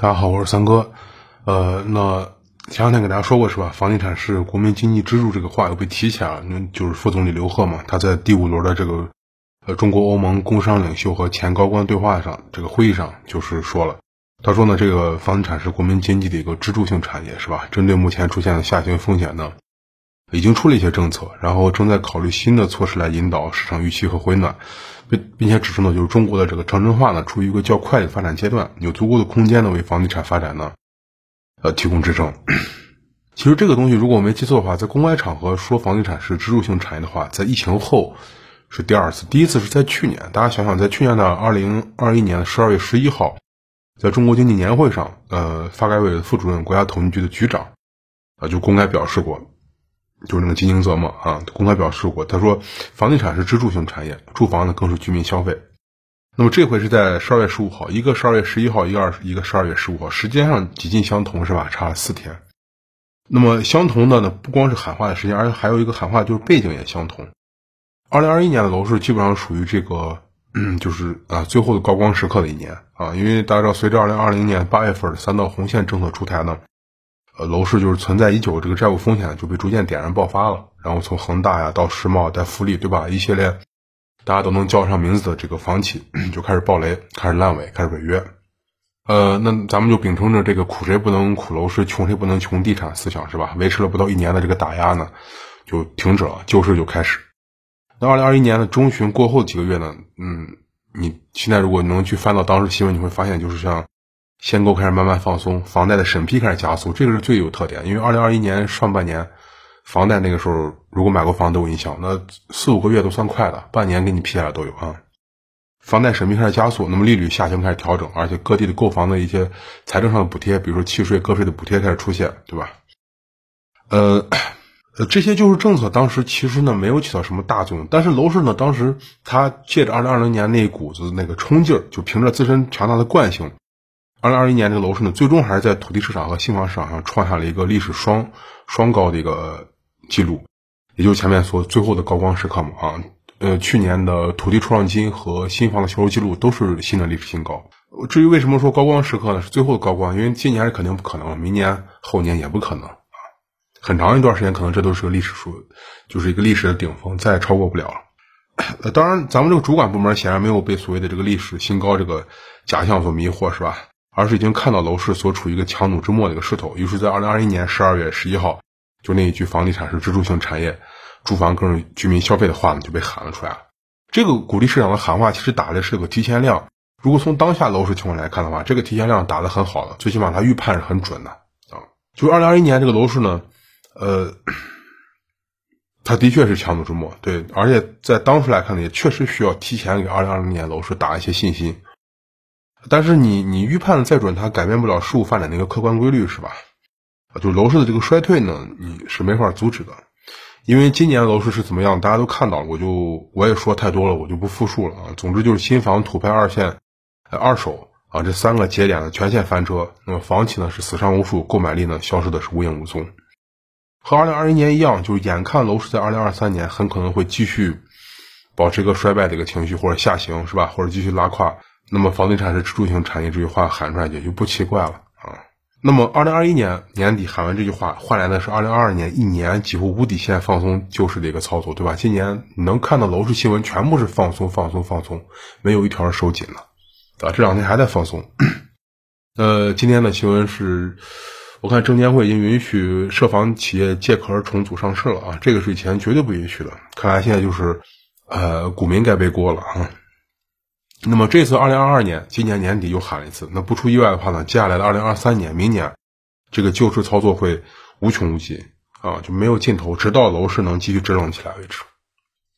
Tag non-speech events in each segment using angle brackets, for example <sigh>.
大家好，我是三哥。呃，那前两天给大家说过是吧？房地产是国民经济支柱，这个话又被提起来了。那就是副总理刘鹤嘛，他在第五轮的这个呃中国欧盟工商领袖和前高官对话上，这个会议上就是说了，他说呢，这个房地产是国民经济的一个支柱性产业，是吧？针对目前出现的下行风险呢，已经出了一些政策，然后正在考虑新的措施来引导市场预期和回暖。并并且指出呢，就是中国的这个城镇化呢，处于一个较快的发展阶段，有足够的空间呢，为房地产发展呢，呃，提供支撑。其实这个东西，如果我没记错的话，在公开场合说房地产是支柱性产业的话，在疫情后是第二次，第一次是在去年。大家想想，在去年的二零二一年的十二月十一号，在中国经济年会上，呃，发改委副主任、国家统计局的局长啊，就公开表示过。就是那个金宁泽嘛，啊，公开表示过，他说，房地产是支柱性产业，住房呢更是居民消费。那么这回是在十二月十五号，一个十二月十一号，一个二一个十二月十五号，时间上几近相同，是吧？差了四天。那么相同的呢，不光是喊话的时间，而且还有一个喊话就是背景也相同。二零二一年的楼市基本上属于这个，嗯，就是啊最后的高光时刻的一年啊，因为大家知道，随着二零二零年八月份三道红线政策出台呢。呃，楼市就是存在已久这个债务风险就被逐渐点燃爆发了，然后从恒大呀到世茂、带富力，对吧？一系列大家都能叫上名字的这个房企就开始爆雷，开始烂尾，开始违约。呃，那咱们就秉承着这个苦谁不能苦楼市，穷谁不能穷地产思想，是吧？维持了不到一年的这个打压呢，就停止了，救市就开始。那二零二一年的中旬过后几个月呢，嗯，你现在如果能去翻到当时新闻，你会发现就是像。限购开始慢慢放松，房贷的审批开始加速，这个是最有特点。因为二零二一年上半年，房贷那个时候，如果买过房都有印象，那四五个月都算快的，半年给你批下来都有啊。房贷审批开始加速，那么利率下行开始调整，而且各地的购房的一些财政上的补贴，比如说契税、个税的补贴开始出现，对吧？呃，呃，这些就是政策，当时其实呢没有起到什么大作用，但是楼市呢，当时它借着二零二零年那一股子那个冲劲儿，就凭着自身强大的惯性。二零二一年这个楼市呢，最终还是在土地市场和新房市场上创下了一个历史双双高的一个记录，也就是前面说最后的高光时刻嘛啊，呃，去年的土地出让金和新房的销售记录都是新的历史新高。至于为什么说高光时刻呢？是最后的高光，因为今年是肯定不可能，明年后年也不可能啊，很长一段时间可能这都是个历史数，就是一个历史的顶峰，再也超过不了。当然，咱们这个主管部门显然没有被所谓的这个历史新高这个假象所迷惑，是吧？而是已经看到楼市所处于一个强弩之末的一个势头，于是，在二零二一年十二月十一号，就那一句“房地产是支柱性产业，住房更是居民消费”的话呢，就被喊了出来。这个鼓励市场的喊话，其实打的是个提前量。如果从当下楼市情况来看的话，这个提前量打的很好的，最起码它预判是很准的啊。就二零二一年这个楼市呢，呃，它的确是强弩之末，对，而且在当时来看呢，也确实需要提前给二零二零年楼市打一些信心。但是你你预判的再准，它改变不了事物发展的一个客观规律，是吧？就楼市的这个衰退呢，你是没法阻止的。因为今年楼市是怎么样，大家都看到了，我就我也说太多了，我就不复述了啊。总之就是新房、土拍、二线、二手啊这三个节点的全线翻车。那么房企呢是死伤无数，购买力呢消失的是无影无踪。和二零二一年一样，就是眼看楼市在二零二三年很可能会继续保持一个衰败的一个情绪，或者下行，是吧？或者继续拉胯。那么房地产是支柱性产业这句话喊出来也就不奇怪了啊。那么二零二一年年底喊完这句话，换来的是二零二二年一年几乎无底线放松救市的一个操作，对吧？今年能看到楼市新闻全部是放松、放松、放松，没有一条是收紧的啊。这两天还在放松。<clears throat> 呃，今天的新闻是，我看证监会已经允许涉房企业借壳重组上市了啊，这个是以前绝对不允许的。看来现在就是呃，股民该背锅了啊。那么这次二零二二年，今年年底又喊了一次。那不出意外的话呢，接下来的二零二三年，明年，这个救市操作会无穷无尽啊，就没有尽头，直到楼市能继续支棱起来为止。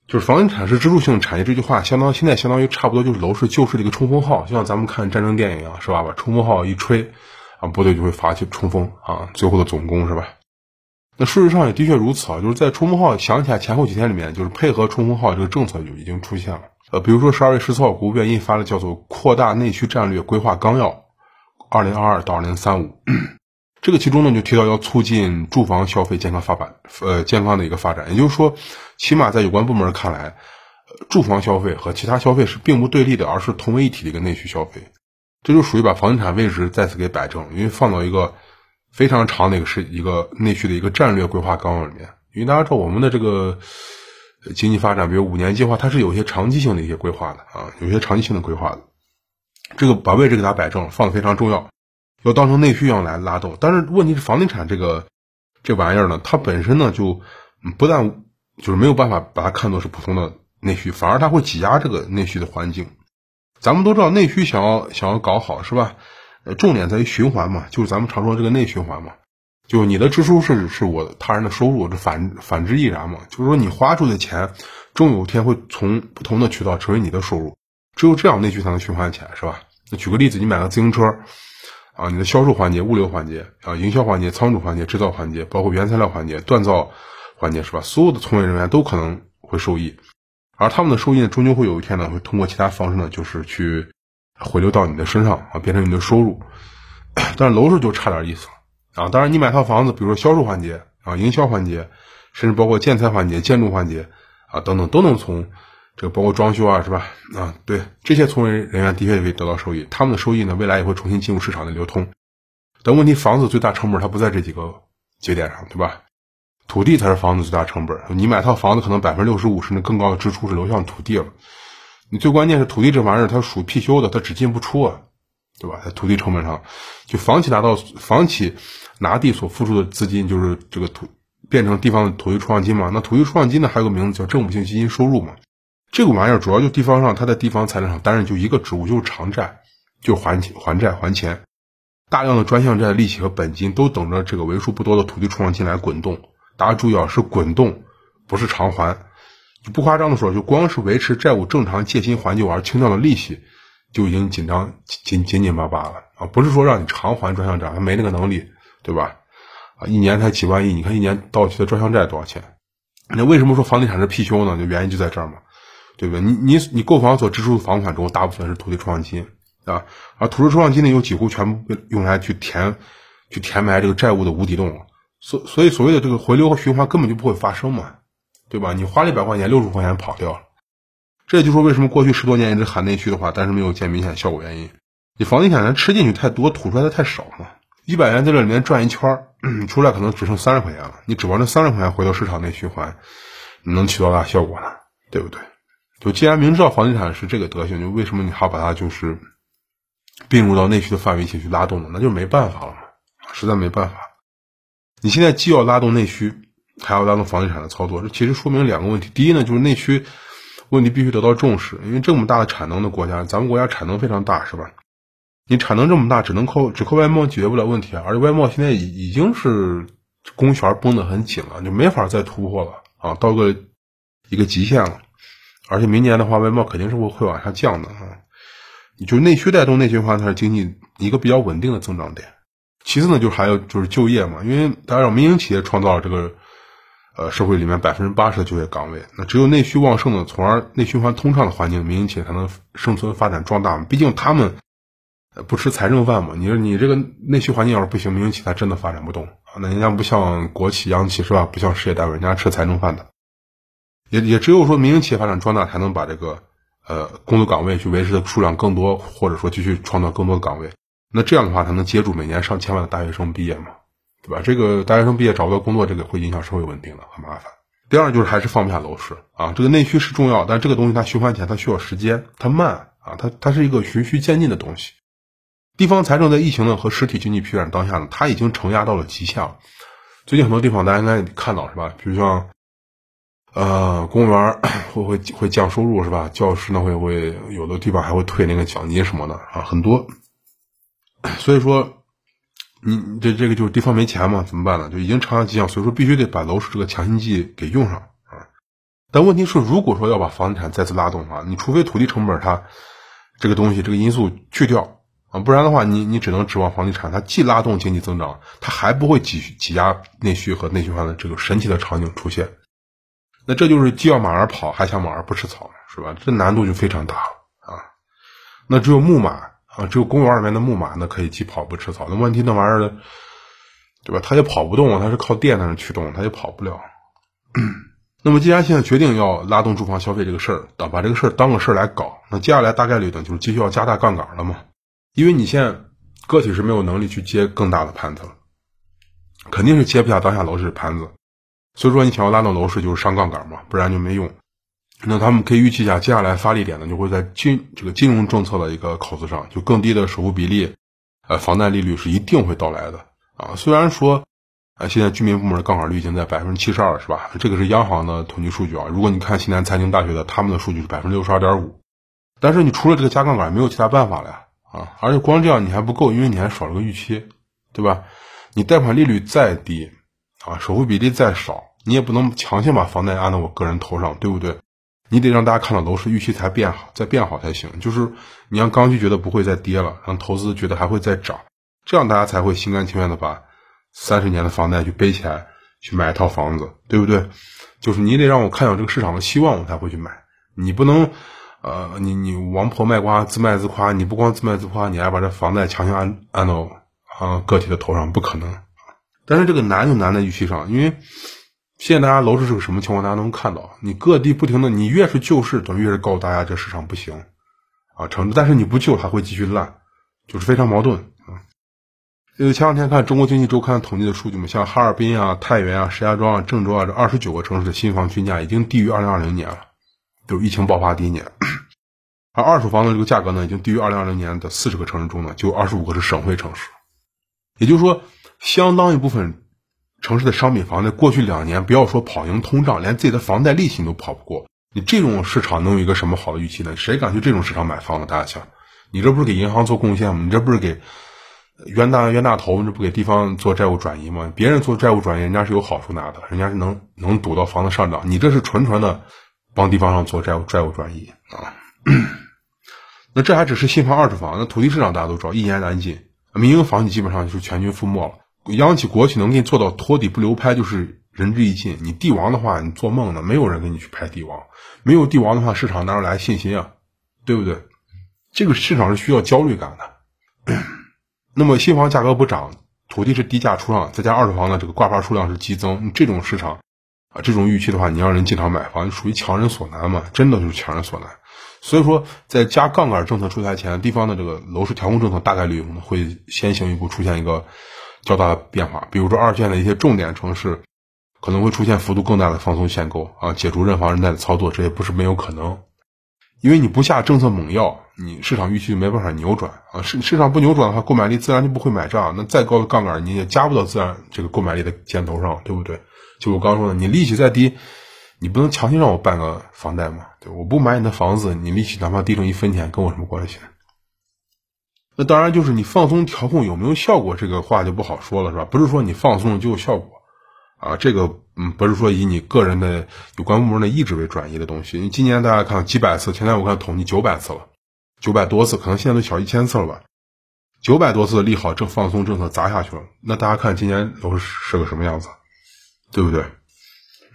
就是房地产是支柱性产业这句话，相当现在相当于差不多就是楼市救市的一个冲锋号，就像咱们看战争电影一样，是吧？把冲锋号一吹，啊，部队就会发起冲锋啊，最后的总攻，是吧？那事实上也的确如此啊，就是在冲锋号响起来前后几天里面，就是配合冲锋号这个政策就已经出现了。呃，比如说十二月十四号，国务院印发了叫做《扩大内需战略规划纲要》，二零二二到二零三五，<clears throat> 这个其中呢就提到要促进住房消费健康发展，呃，健康的一个发展。也就是说，起码在有关部门看来，住房消费和其他消费是并不对立的，而是同为一体的一个内需消费。这就属于把房地产位置再次给摆正，因为放到一个非常长的一个是一个内需的一个战略规划纲要里面。因为大家知道我们的这个经济发展，比如五年计划，它是有一些长期性的一些规划的啊，有些长期性的规划的。这个把位置给它摆正，放的非常重要，要当成内需一样来拉动。但是问题是，房地产这个这玩意儿呢，它本身呢就不但就是没有办法把它看作是普通的内需，反而它会挤压这个内需的环境。咱们都知道，内需想要想要搞好是吧？呃，重点在于循环嘛，就是咱们常说这个内循环嘛，就你的支出是是我他人的收入，这反反之亦然嘛。就是说，你花出的钱，终有一天会从不同的渠道成为你的收入，只有这样内需才能循环起来，是吧？那举个例子，你买个自行车，啊，你的销售环节、物流环节啊、营销环节、仓储环节、制造环节，包括原材料环节、锻造环节，是吧？所有的从业人员都可能会受益。而他们的收益呢，终究会有一天呢，会通过其他方式呢，就是去回流到你的身上啊，变成你的收入。但是楼市就差点意思了啊！当然，你买套房子，比如说销售环节啊、营销环节，甚至包括建材环节、建筑环节啊等等，都能从这个包括装修啊，是吧？啊，对这些从业人员的确可以得到收益。他们的收益呢，未来也会重新进入市场的流通。但问题，房子最大成本它不在这几个节点上，对吧？土地才是房子最大成本。你买套房子，可能百分之六十五甚至更高的支出是流向土地了。你最关键是土地这玩意儿，它属貔貅的，它只进不出啊，对吧？在土地成本上，就房企拿到房企拿地所付出的资金，就是这个土变成地方的土地出让金嘛。那土地出让金呢，还有个名字叫政府性基金收入嘛。这个玩意儿主要就地方上，它在地方财政上担任就一个职务，就是偿债，就还还债还钱。大量的专项债利息和本金都等着这个为数不多的土地出让金来滚动。大家注意啊，是滚动，不是偿还。不夸张的说，就光是维持债务正常借新还旧而清掉的利息，就已经紧张紧紧紧巴巴了啊！不是说让你偿还专项债，他没那个能力，对吧？啊，一年才几万亿，你看一年到期的专项债多少钱？那为什么说房地产是貔貅呢？就原因就在这儿嘛，对不对？你你你购房所支出的房款中，大部分是土地出让金啊，而土地出让金呢，又几乎全部用来去填去填埋这个债务的无底洞了。所所以所谓的这个回流和循环根本就不会发生嘛，对吧？你花了一百块钱，六十块钱跑掉了，这也就是说为什么过去十多年一直喊内需的话，但是没有见明显效果原因。你房地产人吃进去太多，吐出来的太少嘛。一百元在这里面转一圈，出来可能只剩三十块钱了。你指望这三十块钱回到市场内循环，你能起多大效果呢？对不对？就既然明知道房地产是这个德行，就为什么你还把它就是并入到内需的范围一起去拉动呢？那就没办法了嘛，实在没办法。你现在既要拉动内需，还要拉动房地产的操作，这其实说明两个问题。第一呢，就是内需问题必须得到重视，因为这么大的产能的国家，咱们国家产能非常大，是吧？你产能这么大，只能靠只靠外贸解决不了问题啊！而且外贸现在已已经是供弦绷得很紧了，就没法再突破了啊，到个一个极限了。而且明年的话，外贸肯定是会会往下降的啊。你就内需带动内循环，才是经济一个比较稳定的增长点。其次呢，就是还有就是就业嘛，因为大家知道民营企业创造了这个，呃，社会里面百分之八十的就业岗位，那只有内需旺盛的，从而内循环通畅的环境，民营企业才能生存发展壮大嘛。毕竟他们不吃财政饭嘛。你说你这个内需环境要是不行，民营企业它真的发展不动啊。那人家不像国企、央企是吧？不像事业单位，人家吃财政饭的。也也只有说民营企业发展壮大，才能把这个呃工作岗位去维持的数量更多，或者说继续创造更多的岗位。那这样的话，才能接住每年上千万的大学生毕业嘛，对吧？这个大学生毕业找不到工作，这个会影响社会稳定的，很麻烦。第二就是还是放不下楼市啊，这个内需是重要，但这个东西它循环起来它需要时间，它慢啊，它它是一个循序渐进的东西。地方财政在疫情呢和实体经济疲软当下呢，它已经承压到了极限了。最近很多地方大家应该看到是吧？比如像呃公务员 <clears throat> 会会会降收入是吧？教师呢会会有的地方还会退那个奖金什么的啊，很多。所以说，你这这个就是地方没钱嘛，怎么办呢？就已经长压迹象，所以说必须得把楼市这个强心剂给用上啊。但问题是，如果说要把房地产再次拉动的话，你除非土地成本它这个东西这个因素去掉啊，不然的话，你你只能指望房地产它既拉动经济增长，它还不会挤挤压内需和内循环的这个神奇的场景出现。那这就是既要马儿跑，还想马儿不吃草，是吧？这难度就非常大了啊。那只有木马。啊，只有公园里面的木马呢可以既跑步吃草。那问题那玩意儿，对吧？它也跑不动，它是靠电在那驱动，它也跑不了。<clears throat> 那么，既然现在决定要拉动住房消费这个事儿，当把这个事儿当个事儿来搞，那接下来大概率呢就是继续要加大杠杆了嘛。因为你现在个体是没有能力去接更大的盘子了，肯定是接不下当下楼市的盘子。所以说，你想要拉动楼市，就是上杠杆嘛，不然就没用。那他们可以预期一下，接下来发力点呢，就会在金这个金融政策的一个口子上，就更低的首付比例，呃，房贷利率是一定会到来的啊。虽然说，啊，现在居民部门的杠杆率已经在百分之七十二，是吧？这个是央行的统计数据啊。如果你看西南财经大学的，他们的数据是百分之六十二点五。但是你除了这个加杠杆，没有其他办法了呀啊！而且光这样你还不够，因为你还少了个预期，对吧？你贷款利率再低啊，首付比例再少，你也不能强行把房贷安到我个人头上，对不对？你得让大家看到楼市预期才变好，再变好才行。就是你让刚需觉得不会再跌了，让投资觉得还会再涨，这样大家才会心甘情愿的把三十年的房贷去背起来，去买一套房子，对不对？就是你得让我看到这个市场的希望，我才会去买。你不能，呃，你你王婆卖瓜，自卖自夸。你不光自卖自夸，你还把这房贷强行按按到啊个体的头上，不可能。但是这个难就难在预期上，因为。现在大家楼市是个什么情况？大家能看到，你各地不停的，你越是救市，等于越是告诉大家这市场不行，啊，成，但是你不救，它会继续烂，就是非常矛盾啊。因为，前两天看中国经济周刊统计的数据嘛，像哈尔滨啊、太原啊、石家庄啊、郑州啊这二十九个城市的新房均价已经低于二零二零年了，就是疫情爆发第一年，<coughs> 而二手房的这个价格呢，已经低于二零二零年的四十个城市中呢，就二十五个是省会城市，也就是说，相当一部分。城市的商品房在过去两年，不要说跑赢通胀，连自己的房贷利息都跑不过。你这种市场能有一个什么好的预期呢？谁敢去这种市场买房子？大家想，你这不是给银行做贡献吗？你这不是给冤大冤大头，这不给地方做债务转移吗？别人做债务转移，人家是有好处拿的，人家是能能赌到房子上涨。你这是纯纯的帮地方上做债务债务转移啊！那这还只是新房、二手房，那土地市场大家都知道，一言难尽，民营房企基本上就是全军覆没了。央企国企能给你做到托底不留拍，就是仁至义尽。你帝王的话，你做梦呢，没有人给你去拍帝王。没有帝王的话，市场哪有来信心啊？对不对？这个市场是需要焦虑感的。<clears throat> 那么新房价格不涨，土地是低价出让，再加二手房的这个挂牌数量是激增，这种市场啊，这种预期的话，你让人进场买房，属于强人所难嘛？真的就是强人所难。所以说，在加杠杆政策出台前，地方的这个楼市调控政策大概率会先行一步出现一个。较大的变化，比如说二线的一些重点城市，可能会出现幅度更大的放松限购啊，解除认房认贷的操作，这也不是没有可能。因为你不下政策猛药，你市场预期没办法扭转啊。市市场不扭转的话，购买力自然就不会买账。那再高的杠杆，你也加不到自然这个购买力的箭头上，对不对？就我刚说的，你利息再低，你不能强行让我办个房贷嘛？对，我不买你的房子，你利息哪怕低成一分钱，跟我什么关系？那当然，就是你放松调控有没有效果，这个话就不好说了，是吧？不是说你放松了就有效果，啊，这个嗯，不是说以你个人的有关部门的意志为转移的东西。你今年大家看几百次，前天我看统计九百次了，九百多次，可能现在都小一千次了吧？九百多次的利好正放松政策砸下去了，那大家看今年楼市是个什么样子，对不对？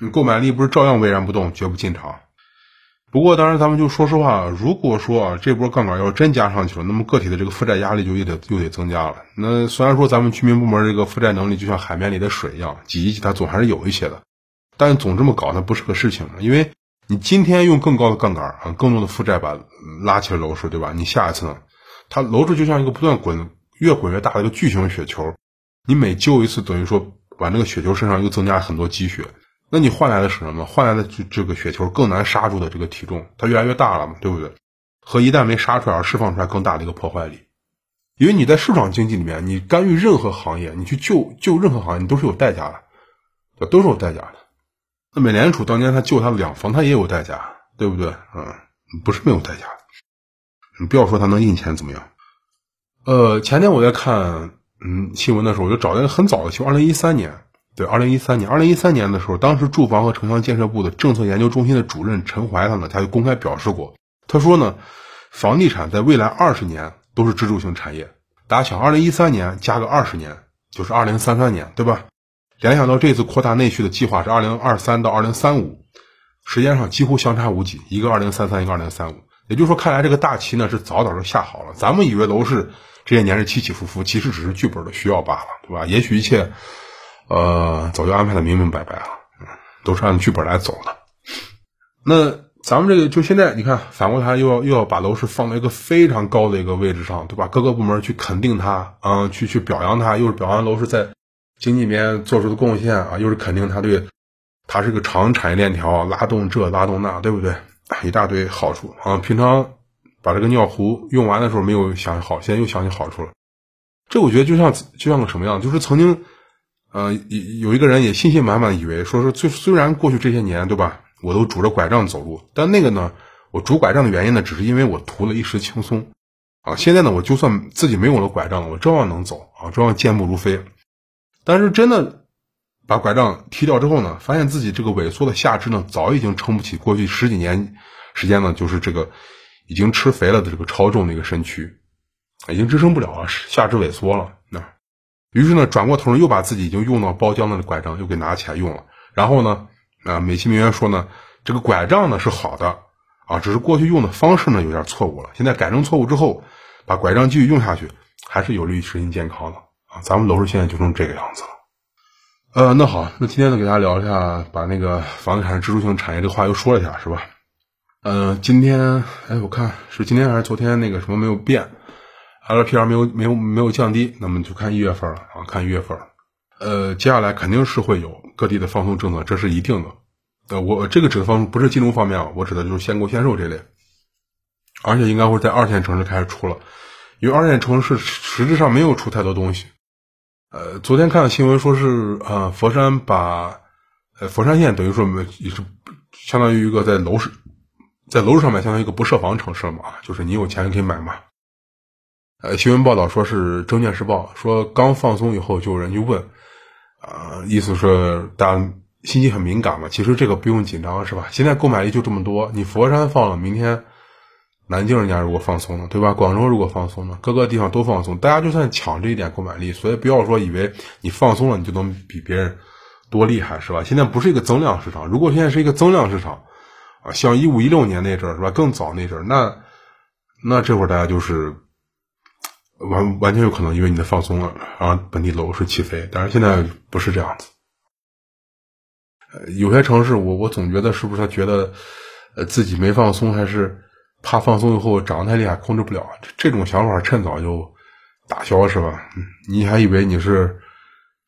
你购买力不是照样巍然不动，绝不进场。不过，当然，咱们就说实话，如果说啊，这波杠杆要真加上去了，那么个体的这个负债压力就又得又得增加了。那虽然说咱们居民部门这个负债能力就像海绵里的水一样，挤一挤它总还是有一些的，但总这么搞，那不是个事情。因为你今天用更高的杠杆啊，更多的负债把拉起了楼市，对吧？你下一次呢，它楼市就像一个不断滚、越滚越大的一个巨型雪球，你每救一次，等于说把那个雪球身上又增加很多积雪。那你换来的是什么？换来的这这个雪球更难刹住的这个体重，它越来越大了嘛，对不对？和一旦没刹出来而释放出来更大的一个破坏力，因为你在市场经济里面，你干预任何行业，你去救救任何行业，你都是有代价的，都是有代价的。那美联储当年他救他两房，他也有代价，对不对？嗯，不是没有代价的。你不要说他能印钱怎么样？呃，前天我在看嗯新闻的时候，我就找了一个很早的，就二零一三年。对，二零一三年，二零一三年的时候，当时住房和城乡建设部的政策研究中心的主任陈怀他呢，他就公开表示过，他说呢，房地产在未来二十年都是支柱性产业。大家想，二零一三年加个二十年，就是二零三三年，对吧？联想到这次扩大内需的计划是二零二三到二零三五，时间上几乎相差无几，一个二零三三，一个二零三五。也就是说，看来这个大棋呢是早早就下好了。咱们以为楼市这些年是起起伏伏，其实只是剧本的需要罢了，对吧？也许一切。呃，早就安排的明明白白了，都是按剧本来走的。那咱们这个就现在，你看反过来又要又要把楼市放到一个非常高的一个位置上，对吧？各个部门去肯定它，嗯，去去表扬它，又是表扬楼市在经济里面做出的贡献啊，又是肯定它对它是个长产业链条，拉动这拉动那，对不对？一大堆好处啊！平常把这个尿壶用完的时候没有想好，现在又想起好处了。这我觉得就像就像个什么样？就是曾经，呃，有有一个人也信心满满以为说说，虽虽然过去这些年，对吧？我都拄着拐杖走路，但那个呢，我拄拐杖的原因呢，只是因为我图了一时轻松啊。现在呢，我就算自己没有了拐杖了，我照样能走啊，照样健步如飞。但是真的把拐杖踢掉之后呢，发现自己这个萎缩的下肢呢，早已经撑不起过去十几年时间呢，就是这个已经吃肥了的这个超重的一个身躯，已经支撑不了了，下肢萎缩了。那于是呢，转过头又把自己已经用到包浆的拐杖又给拿起来用了，然后呢。啊，美其名曰说呢，这个拐杖呢是好的啊，只是过去用的方式呢有点错误了。现在改正错误之后，把拐杖继续用下去，还是有利于身心健康的啊。咱们楼市现在就成这个样子了。呃，那好，那今天呢给大家聊一下，把那个房地产支柱性产业这个话又说了一下，是吧？呃，今天哎，我看是今天还是昨天那个什么没有变，LPR 没有没有没有降低，那么就看一月份了啊，看一月份。呃，接下来肯定是会有各地的放松政策，这是一定的。呃，我这个指的方不是金融方面啊，我指的就是限购限售这类，而且应该会在二线城市开始出了，因为二线城市实质上没有出太多东西。呃，昨天看到新闻说是，呃，佛山把，呃，佛山县等于说也是相当于一个在楼市，在楼市上面相当于一个不设防城市嘛，就是你有钱可以买嘛。呃，新闻报道说是《证券时报》说刚放松以后就有人就问。啊，意思是大家信息很敏感嘛？其实这个不用紧张，是吧？现在购买力就这么多，你佛山放了，明天南京人家如果放松了，对吧？广州如果放松了，各个地方都放松，大家就算抢这一点购买力，所以不要说以为你放松了，你就能比别人多厉害，是吧？现在不是一个增量市场，如果现在是一个增量市场啊，像一五一六年那阵儿，是吧？更早那阵儿，那那这会儿大家就是。完完全有可能因为你的放松了，然后本地楼市起飞。但是现在不是这样子。有些城市，我我总觉得是不是他觉得，呃，自己没放松，还是怕放松以后涨得太厉害控制不了？这种想法趁早就打消是吧？你还以为你是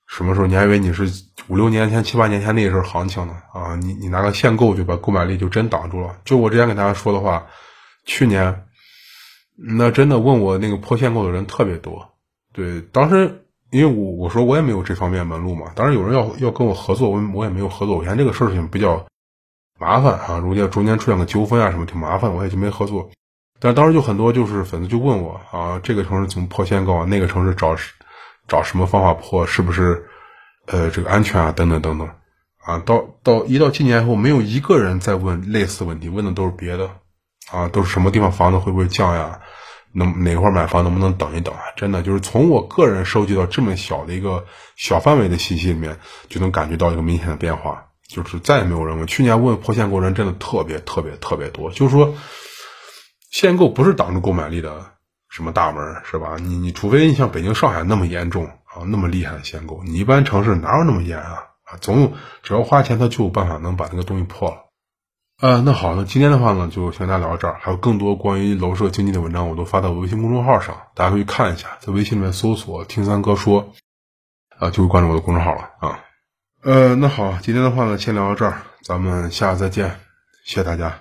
什么时候？你还以为你是五六年前、七八年前那时候行情呢？啊，你你拿个限购就把购买力就真挡住了。就我之前给大家说的话，去年。那真的问我那个破限购的人特别多，对，当时因为我我说我也没有这方面门路嘛，当时有人要要跟我合作，我我也没有合作，我嫌这个事情比较麻烦啊，如果中间出现个纠纷啊什么挺麻烦，我也就没合作。但当时就很多就是粉丝就问我啊，这个城市怎么破限购啊？那个城市找找什么方法破？是不是呃这个安全啊？等等等等啊，到到一到今年以后，没有一个人在问类似问题，问的都是别的。啊，都是什么地方房子会不会降呀？能哪块买房能不能等一等啊？真的就是从我个人收集到这么小的一个小范围的信息里面，就能感觉到一个明显的变化，就是再也没有人问。去年问破限购人真的特别特别特别多，就是说限购不是挡住购买力的什么大门，是吧？你你除非你像北京、上海那么严重啊，那么厉害的限购，你一般城市哪有那么严啊？啊，总有只要花钱，他就有办法能把那个东西破了。呃，那好，那今天的话呢，就先跟大家聊到这儿。还有更多关于楼市经济的文章，我都发到微信公众号上，大家可以看一下，在微信里面搜索“听三哥说”，啊，就会关注我的公众号了啊。呃，那好，今天的话呢，先聊到这儿，咱们下次再见，谢谢大家。